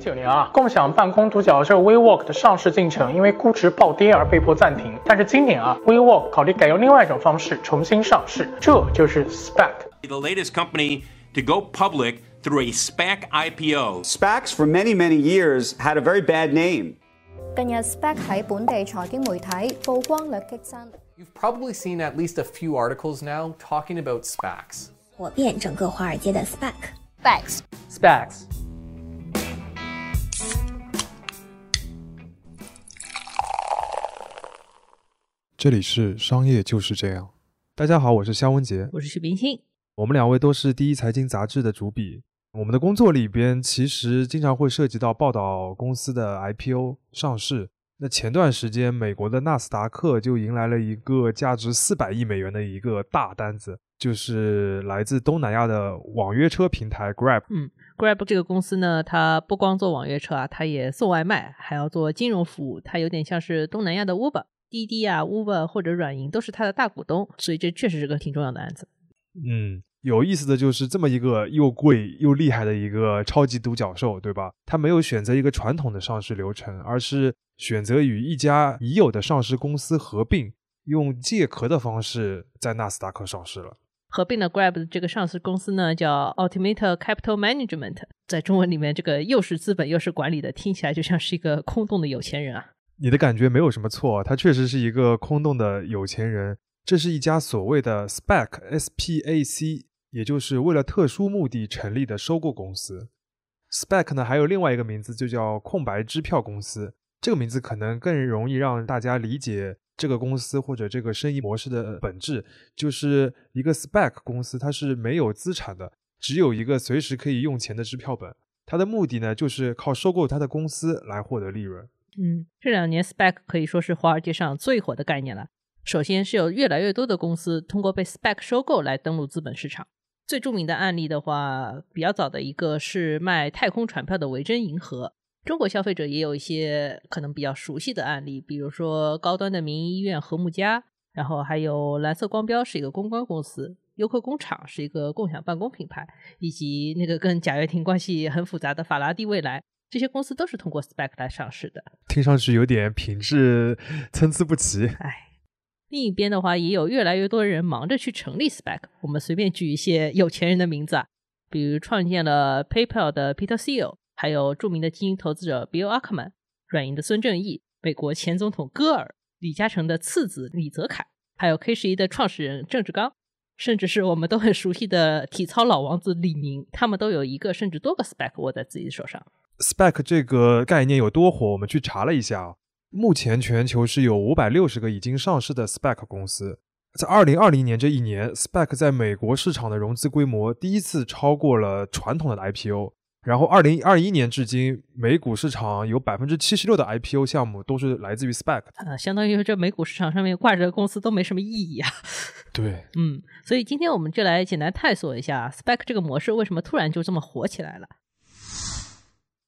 九年啊，共享办公独角兽 WeWork 的上市进程因为估值暴跌而被迫暂停。但是今年啊，WeWork 考虑改用另外一种方式重新上市，这就是 SPAC。 The latest company to go public through a SPAC IPO. SPACs for many, many years had a very bad name. 近日 SPAC 喺本地财经媒体曝光率激增， You've probably seen at least a few articles now talking about SPACs. 火遍整个华尔街的 SPAC。 SPACs SPACs. 这里是商业就是这样。大家好，我是肖文杰，我是许冰清。我们两位都是第一财经杂志的主笔。我们的工作里边其实经常会涉及到报道公司的 IPO 上市。那前段时间，美国的纳斯达克就迎来了一个价值四百亿美元的一个大单子，就是来自东南亚的网约车平台 Grab。嗯，Grab 这个公司呢，它不光做网约车啊，它也送外卖，还要做金融服务。它有点像是东南亚的 Uber、滴滴啊、Uber 或者软银都是它的大股东，所以这确实是个挺重要的案子。嗯，有意思的就是这么一个又贵又厉害的一个超级独角兽，对吧？它没有选择一个传统的上市流程，而是选择与一家已有的上市公司合并，用借壳的方式在纳斯达克上市了。合并的 Grab 的这个上市公司呢，叫 Ultimate Capital Management，在中文里面，这个又是资本又是管理的，听起来就像是一个空洞的有钱人啊。你的感觉没有什么错，他确实是一个空洞的有钱人。这是一家所谓的 SPAC，S-P-A-C，也就是为了特殊目的成立的收购公司。SPAC 呢还有另外一个名字，就叫空白支票公司。这个名字可能更容易让大家理解这个公司或者这个生意模式的本质，就是一个 SPAC 公司，它是没有资产的，只有一个随时可以用钱的支票本。它的目的呢，就是靠收购它的公司来获得利润。嗯，这两年 SPAC 可以说是华尔街上最火的概念了。首先是有越来越多的公司通过被 SPAC 收购来登陆资本市场。最著名的案例的话，比较早的一个是卖太空船票的维珍银河。中国消费者也有一些可能比较熟悉的案例，比如说高端的民营医院和睦家，然后还有蓝色光标是一个公关公司，优客工厂是一个共享办公品牌，以及那个跟贾跃亭关系很复杂的法拉第未来。这些公司都是通过 SPAC 来上市的，听上去有点品质参差不齐。哎。另一边的话，也有越来越多人忙着去成立 SPAC。我们随便举一些有钱人的名字啊，比如创建了 PayPal 的 Peter Thiel，还有著名的基金投资者 Bill Ackman，软银的孙正义，美国前总统戈尔，李嘉诚的次子李泽楷，还有 K 十一的创始人郑志刚，甚至是我们都很熟悉的体操老王子李宁，他们都有一个甚至多个 SPAC 握在自己的手上。SPAC 这个概念有多火？我们去查了一下啊。目前全球是有五百六十个已经上市的 spec 公司，在二零二零年这一年，SPAC 在美国市场的融资规模第一次超过了传统的 IPO。然后二零二一年至今，美股市场有百分之七十六的 IPO 项目都是来自于 SPAC。呃，相当于这美股市场上面挂着的公司都没什么意义啊。对，嗯，所以今天我们就来简单探索一下 SPAC 这个模式为什么突然就这么火起来了。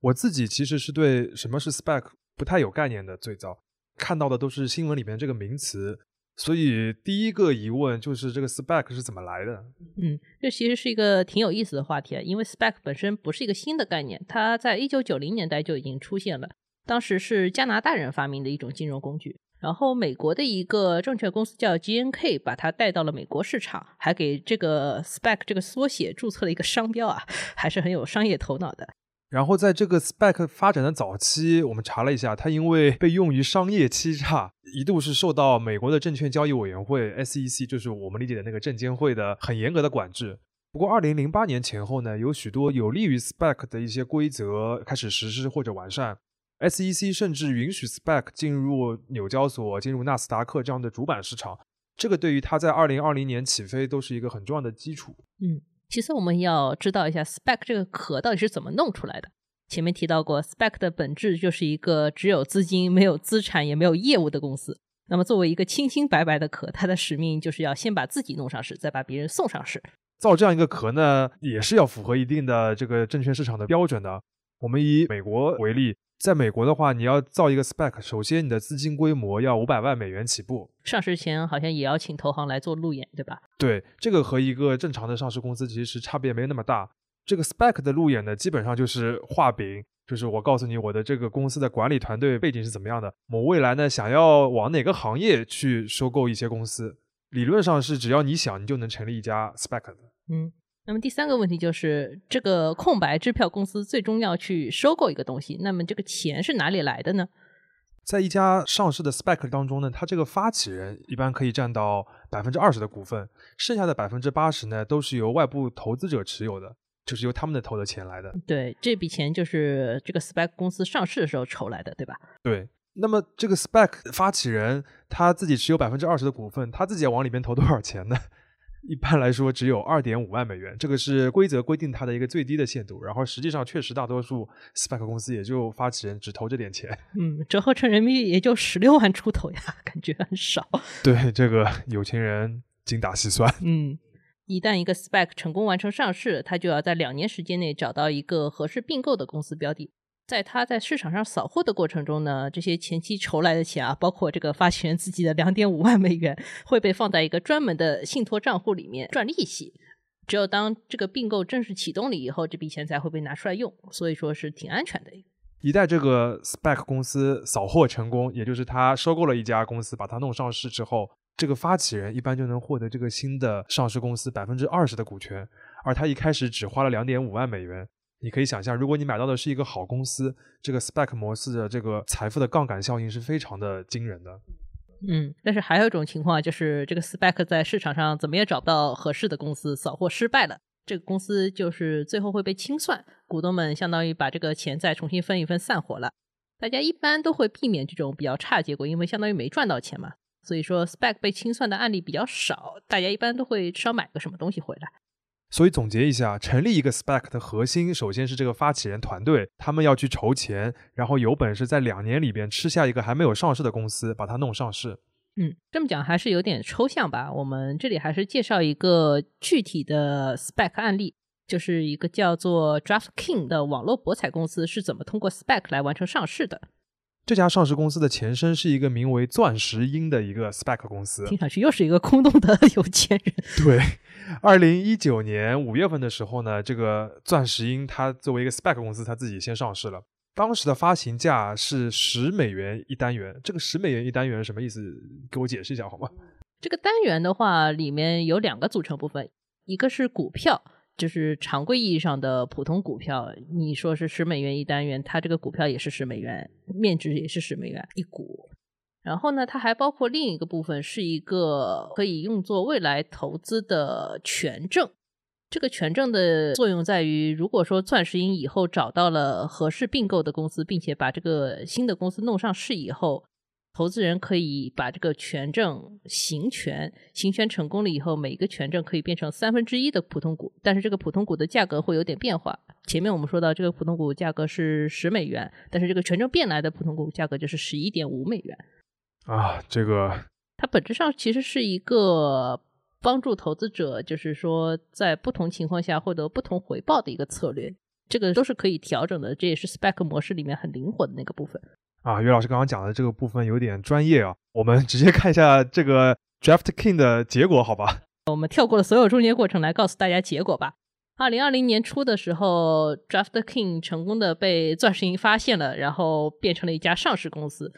我自己其实是对什么是 spec 不太有概念的，最早看到的都是新闻里面这个名词，所以第一个疑问就是这个 spec 是怎么来的？嗯，这其实是一个挺有意思的话题啊，因为 spec 本身不是一个新的概念，它在一九九零年代就已经出现了，当时是加拿大人发明的一种金融工具，然后美国的一个证券公司叫 GNK 把它带到了美国市场，还给这个 spec 这个缩写注册了一个商标啊，还是很有商业头脑的。然后在这个 SPAC 发展的早期，我们查了一下，它因为被用于商业欺诈，一度是受到美国的证券交易委员会 SEC，就是我们理解的那个证监会的很严格的管制。不过，二零零八年前后呢，有许多有利于 SPAC 的一些规则开始实施或者完善。SEC 甚至允许 SPAC 进入纽交所、进入纳斯达克这样的主板市场，这个对于它在二零二零年起飞都是一个很重要的基础。嗯。其次，我们要知道一下，spec 这个壳到底是怎么弄出来的。前面提到过，spec 的本质就是一个只有资金、没有资产也没有业务的公司。那么，作为一个清清白白的壳，它的使命就是要先把自己弄上市，再把别人送上市。造这样一个壳呢，也是要符合一定的这个证券市场的标准的。我们以美国为例，在美国的话，你要造一个 spec，首先你的资金规模要五百万美元起步。上市前好像也要请投行来做路演，对吧？对，这个和一个正常的上市公司其实差别没那么大。这个 spec 的路演呢，基本上就是画饼，就是我告诉你我的这个公司的管理团队背景是怎么样的，我未来呢想要往哪个行业去收购一些公司，理论上是只要你想，你就能成立一家 spec 的。嗯，那么第三个问题就是，这个空白支票公司最终要去收购一个东西，那么这个钱是哪里来的呢？在一家上市的 SPAC 当中呢，它这个发起人一般可以占到百分之二十的股份，剩下的百分之八十呢都是由外部投资者持有的，就是由他们的投的钱来的。对，这笔钱就是这个 SPAC 公司上市的时候筹来的，对吧？对，那么这个 SPAC 发起人他自己持有百分之二十的股份，他自己要往里面投多少钱呢？一般来说只有二点五万美元，这个是规则规定它的一个最低的限度。然后实际上确实大多数 SPAC 公司也就发起人只投这点钱。嗯，折合成人民币也就十六万出头呀，感觉很少。对，这个有钱人精打细算。嗯，一旦一个 SPAC 成功完成上市，他就要在两年时间内找到一个合适并购的公司标的。在他在市场上扫货的过程中呢，这些前期筹来的钱啊，包括这个发起人自己的两点五万美元，会被放在一个专门的信托账户里面赚利息。只有当这个并购正式启动了以后，这笔钱才会被拿出来用，所以说是挺安全的。一旦这个 SPAC 公司扫货成功，也就是他收购了一家公司，把它弄上市之后，这个发起人一般就能获得这个新的上市公司百分之二十的股权，而他一开始只花了两点五万美元。你可以想象，如果你买到的是一个好公司，这个 SPAC 模式的这个财富的杠杆效应是非常的惊人的。嗯，但是还有一种情况，就是这个 spec 在市场上怎么也找不到合适的公司，扫货失败了，这个公司就是最后会被清算，股东们相当于把这个钱再重新分一分，散伙了。大家一般都会避免这种比较差结果，因为相当于没赚到钱嘛。所以说 spec 被清算的案例比较少，大家一般都会至少买个什么东西回来。所以总结一下，成立一个 SPAC 的核心，首先是这个发起人团队，他们要去筹钱，然后有本事在两年里边吃下一个还没有上市的公司，把它弄上市。嗯，这么讲还是有点抽象吧。我们这里还是介绍一个具体的 SPAC 案例，就是一个叫做 DraftKings 的网络博彩公司是怎么通过 SPAC 来完成上市的。这家上市公司的前身是一个名为钻石鹰的一个 SPAC 公司，听上去又是一个空洞的 有钱人。对，二零一九年五月份的时候呢，这个钻石鹰它作为一个 SPAC 公司，它自己先上市了。当时的发行价是十美元一单元，这个十美元一单元什么意思？给我解释一下好吗？这个单元的话，里面有两个组成部分，一个是股票，就是常规意义上的普通股票。你说是十美元一单元，它这个股票也是十美元，面值也是十美元一股。然后呢，它还包括另一个部分，是一个可以用作未来投资的权证。这个权证的作用在于，如果说钻石鹰以后找到了合适并购的公司，并且把这个新的公司弄上市以后，投资人可以把这个权证行权，行权成功了以后，每一个权证可以变成三分之一的普通股，但是这个普通股的价格会有点变化。前面我们说到，这个普通股价格是十美元，但是这个权证变来的普通股价格就是十一点五美元。啊，这个它本质上其实是一个帮助投资者，就是说在不同情况下获得不同回报的一个策略。这个都是可以调整的，这也是 spec 模式里面很灵活的那个部分。啊，岳老师刚刚讲的这个部分有点专业啊，我们直接看一下这个 DraftKings 的结果，好吧？我们跳过了所有中间过程来告诉大家结果吧。二零二零年初的时候，DraftKings 成功的被钻石鹰发现了，然后变成了一家上市公司。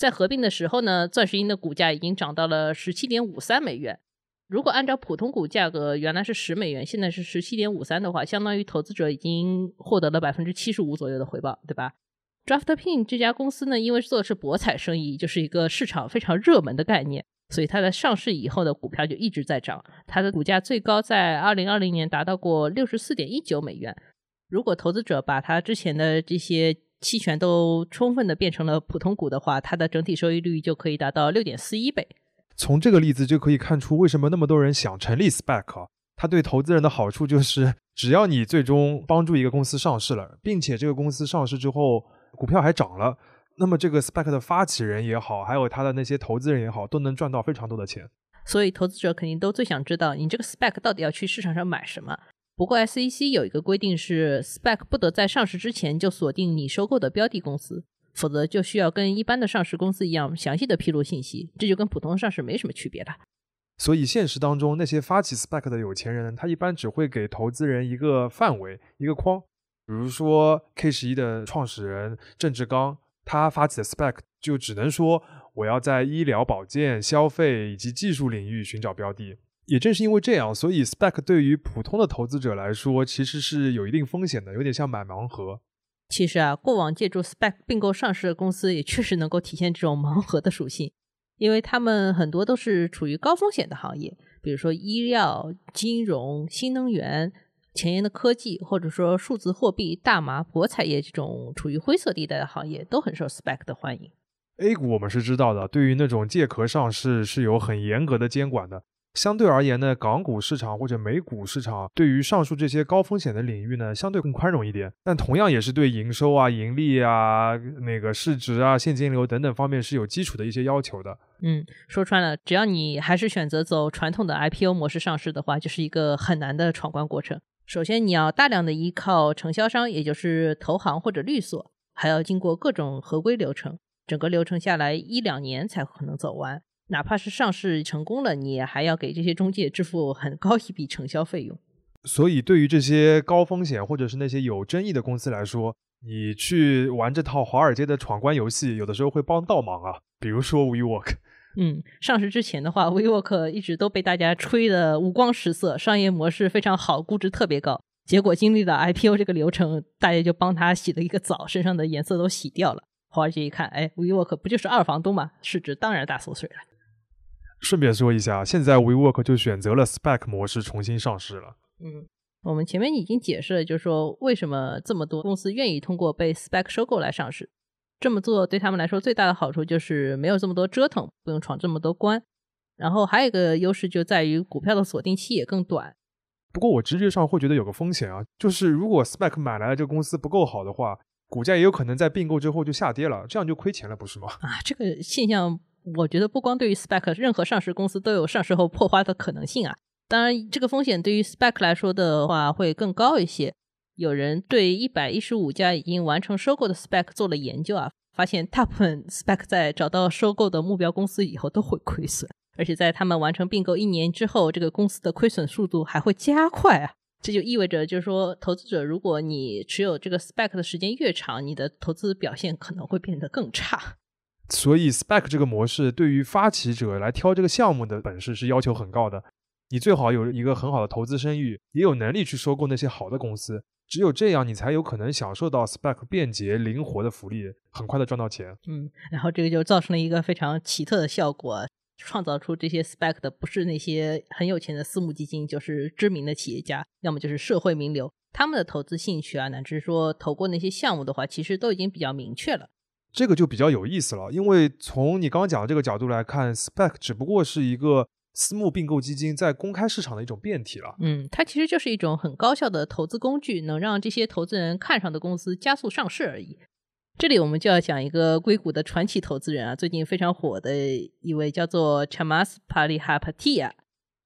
在合并的时候呢，钻石鹰的股价已经涨到了十七点五三美元。如果按照普通股价格原来是十美元，现在是十七点五三的话，相当于投资者已经获得了百分之七十五左右的回报，对吧？Draft Pin 这家公司呢，因为做的是博彩生意，就是一个市场非常热门的概念，所以它在上市以后的股票就一直在涨。它的股价最高在二零二零年达到过六十四点一九美元。如果投资者把它之前的这些期权都充分的变成了普通股的话，它的整体收益率就可以达到六点四一倍。从这个例子就可以看出，为什么那么多人想成立 SPAC 啊？它对投资人的好处就是，只要你最终帮助一个公司上市了，并且这个公司上市之后股票还涨了，那么这个 SPAC 的发起人也好，还有他的那些投资人也好，都能赚到非常多的钱。所以投资者肯定都最想知道，你这个 SPAC 到底要去市场上买什么。不过 SEC 有一个规定是，SPAC 不得在上市之前就锁定你收购的标的公司，否则就需要跟一般的上市公司一样详细的披露信息，这就跟普通上市没什么区别了。所以现实当中，那些发起 SPAC 的有钱人，他一般只会给投资人一个范围、一个框。比如说 K 十一的创始人郑志刚，他发起的 SPAC 就只能说我要在医疗保健、消费以及技术领域寻找标的。也正是因为这样，所以 spec 对于普通的投资者来说，其实是有一定风险的，有点像买盲盒。其实啊，过往借助 spec 并购上市的公司，也确实能够体现这种盲盒的属性，因为他们很多都是处于高风险的行业，比如说医药、金融、新能源、前沿的科技，或者说数字货币、大麻、博彩业这种处于灰色地带的行业，都很受 spec 的欢迎。A 股我们是知道的，对于那种借壳上市是有很严格的监管的。相对而言呢，港股市场或者美股市场对于上述这些高风险的领域呢，相对更宽容一点。但同样也是对营收啊、盈利啊、那个市值啊、现金流等等方面是有基础的一些要求的。嗯，说穿了，只要你还是选择走传统的 IPO 模式上市的话，就是一个很难的闯关过程。首先，你要大量的依靠承销商，也就是投行或者律所，还要经过各种合规流程，整个流程下来一两年才可能走完。哪怕是上市成功了，你也还要给这些中介支付很高一笔承销费用。所以，对于这些高风险或者是那些有争议的公司来说，你去玩这套华尔街的闯关游戏，有的时候会帮倒忙啊。比如说 WeWork，嗯，上市之前的话，WeWork 一直都被大家吹得五光十色，商业模式非常好，估值特别高。结果经历了 IPO 这个流程，大家就帮他洗了一个澡，身上的颜色都洗掉了。华尔街一看，哎，WeWork 不就是二房东吗？市值当然大缩水了。顺便说一下，现在 WeWork 就选择了 SPAC 模式重新上市了。嗯，我们前面已经解释了，就是说为什么这么多公司愿意通过被 SPAC 收购来上市。这么做对他们来说最大的好处就是没有这么多折腾，不用闯这么多关。然后还有一个优势就在于股票的锁定期也更短。不过我直觉上会觉得有个风险啊，就是如果 SPAC 买来的这个公司不够好的话，股价也有可能在并购之后就下跌了，这样就亏钱了，不是吗？啊，这个现象。我觉得不光对于 SPAC，任何上市公司都有上市后破花的可能性啊。当然，这个风险对于 SPAC 来说的话会更高一些。有人对一百一十五家已经完成收购的 SPAC 做了研究啊，发现大部分 SPAC 在找到收购的目标公司以后都会亏损，而且在他们完成并购一年之后，这个公司的亏损速度还会加快啊。这就意味着，就是说，投资者如果你持有这个 SPAC 的时间越长，你的投资表现可能会变得更差。所以，spec 这个模式对于发起者来挑这个项目的本事是要求很高的。你最好有一个很好的投资声誉，也有能力去收购那些好的公司。只有这样，你才有可能享受到 spec 便捷灵活的福利，很快的赚到钱。嗯，然后这个就造成了一个非常奇特的效果，创造出这些 spec 的不是那些很有钱的私募基金，就是知名的企业家，要么就是社会名流。他们的投资兴趣啊，乃至说投过那些项目的话，其实都已经比较明确了。这个就比较有意思了，因为从你刚刚讲的这个角度来看，SPAC 只不过是一个私募并购基金在公开市场的一种变体了。嗯，它其实就是一种很高效的投资工具，能让这些投资人看上的公司加速上市而已。这里我们就要讲一个硅谷的传奇投资人啊，最近非常火的一位叫做 Chamas Palihapatiya。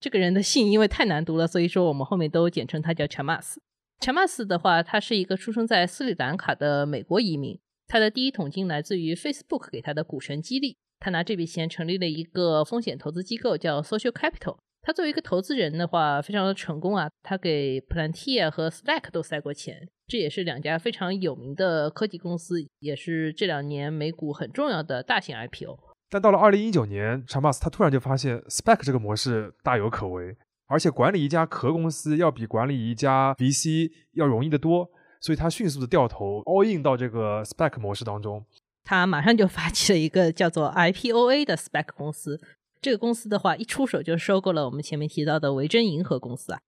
这个人的姓因为太难读了，所以说我们后面都简称他叫 Chamas。Chamas 的话，他是一个出生在斯里兰卡的美国移民。他的第一桶金来自于 Facebook 给他的股权激励，他拿这笔钱成立了一个风险投资机构，叫 Social Capital。他作为一个投资人的话，非常的成功啊，他给 Plantia 和 Slack 都塞过钱，这也是两家非常有名的科技公司，也是这两年美股很重要的大型 IPO。但到了二零一九年，查马斯他突然就发现 SPAC 这个模式大有可为，而且管理一家壳公司要比管理一家 VC 要容易得多。所以他迅速的掉头 all in 到这个 SPAC 模式当中，他马上就发起了一个叫做 IPOA 的 SPAC 公司。这个公司的话，一出手就收购了我们前面提到的维珍银河公司啊。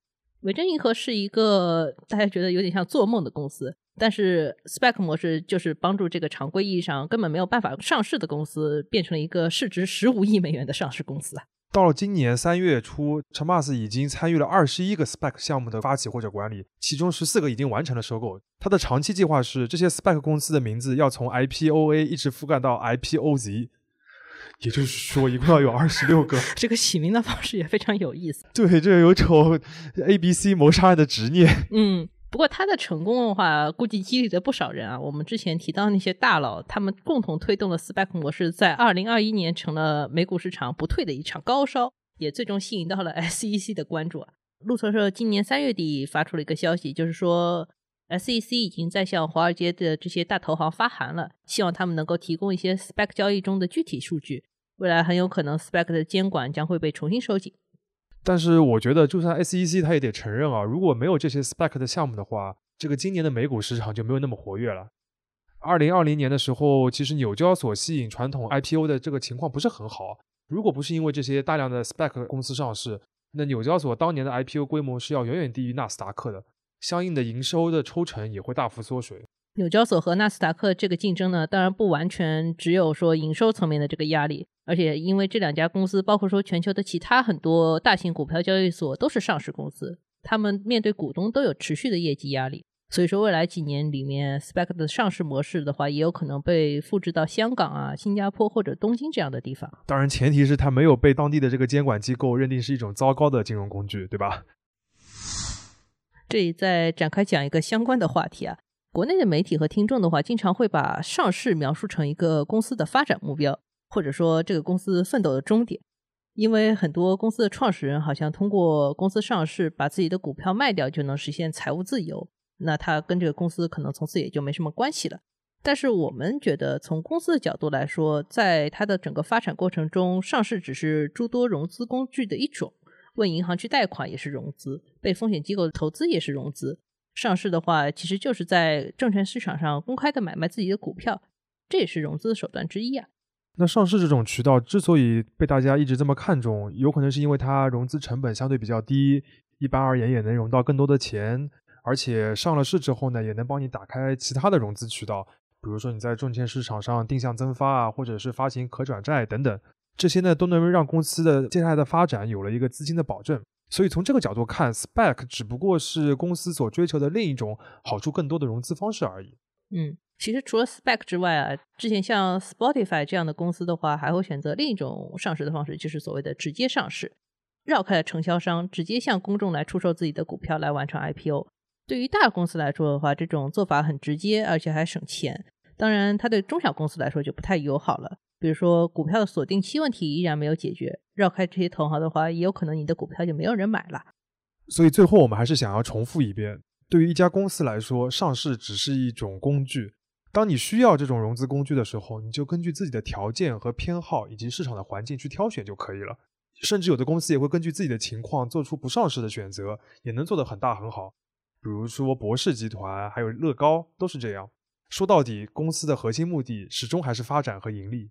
维珍银河是一个大家觉得有点像做梦的公司，但是 SPAC 模式就是帮助这个常规意义上根本没有办法上市的公司，变成了一个市值十五亿美元的上市公司啊。到了今年三月初 c h a m a s 已经参与了二十一个 SPAC 项目的发起或者管理，其中十四个已经完成了收购。他的长期计划是，这些 SPAC 公司的名字要从 IPOA 一直覆盖到 IPOZ，也就是说，一共要有二十六个。这个起名的方式也非常有意思。对，这有种 ABC 谋杀案的执念。嗯。不过他的成功的话，估计激励了不少人啊。我们之前提到那些大佬，他们共同推动了 SPAC 模式，在二零二一年成了美股市场不退的一场高烧，也最终吸引到了 SEC 的关注。路透社今年三月底发出了一个消息，就是说 SEC 已经在向华尔街的这些大投行发函了，希望他们能够提供一些 SPAC 交易中的具体数据。未来很有可能 SPAC 的监管将会被重新收紧。但是我觉得，就算 SEC 它也得承认啊，如果没有这些 SPAC 的项目的话，这个今年的美股市场就没有那么活跃了。二零二零年的时候，其实纽交所吸引传统 IPO 的这个情况不是很好。如果不是因为这些大量的 SPAC 公司上市，那纽交所当年的 IPO 规模是要远远低于纳斯达克的，相应的营收的抽成也会大幅缩水。纽交所和纳斯达克这个竞争呢，当然不完全只有说营收层面的这个压力，而且因为这两家公司，包括说全球的其他很多大型股票交易所都是上市公司，他们面对股东都有持续的业绩压力。所以说，未来几年里面，SPAC 的上市模式的话，也有可能被复制到香港啊、新加坡或者东京这样的地方。当然，前提是它没有被当地的这个监管机构认定是一种糟糕的金融工具，对吧？这里再展开讲一个相关的话题啊。国内的媒体和听众的话，经常会把上市描述成一个公司的发展目标，或者说这个公司奋斗的终点。因为很多公司的创始人好像通过公司上市，把自己的股票卖掉就能实现财务自由。那他跟这个公司可能从此也就没什么关系了。但是我们觉得，从公司的角度来说，在它的整个发展过程中，上市只是诸多融资工具的一种。问银行去贷款也是融资，被风险机构投资也是融资。上市的话，其实就是在证券市场上公开的买卖自己的股票，这也是融资的手段之一啊。那上市这种渠道之所以被大家一直这么看重，有可能是因为它融资成本相对比较低，一般而言也能融到更多的钱。而且上了市之后呢，也能帮你打开其他的融资渠道，比如说你在证券市场上定向增发啊，或者是发行可转债等等，这些呢都能让公司的接下来的发展有了一个资金的保证。所以从这个角度看，SPAC 只不过是公司所追求的另一种好处更多的融资方式而已。嗯，其实除了 SPAC 之外啊，之前像 Spotify 这样的公司的话，还会选择另一种上市的方式，就是所谓的直接上市，绕开了承销商，直接向公众来出售自己的股票来完成 IPO。对于大公司来说的话，这种做法很直接，而且还省钱。当然，它对中小公司来说就不太友好了。比如说，股票的锁定期问题依然没有解决，绕开这些同行的话，也有可能你的股票就没有人买了。所以，最后我们还是想要重复一遍：对于一家公司来说，上市只是一种工具。当你需要这种融资工具的时候，你就根据自己的条件和偏好以及市场的环境去挑选就可以了。甚至有的公司也会根据自己的情况做出不上市的选择，也能做得很大很好。比如说博士集团，还有乐高，都是这样。说到底，公司的核心目的始终还是发展和盈利。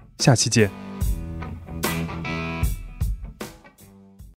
下期见。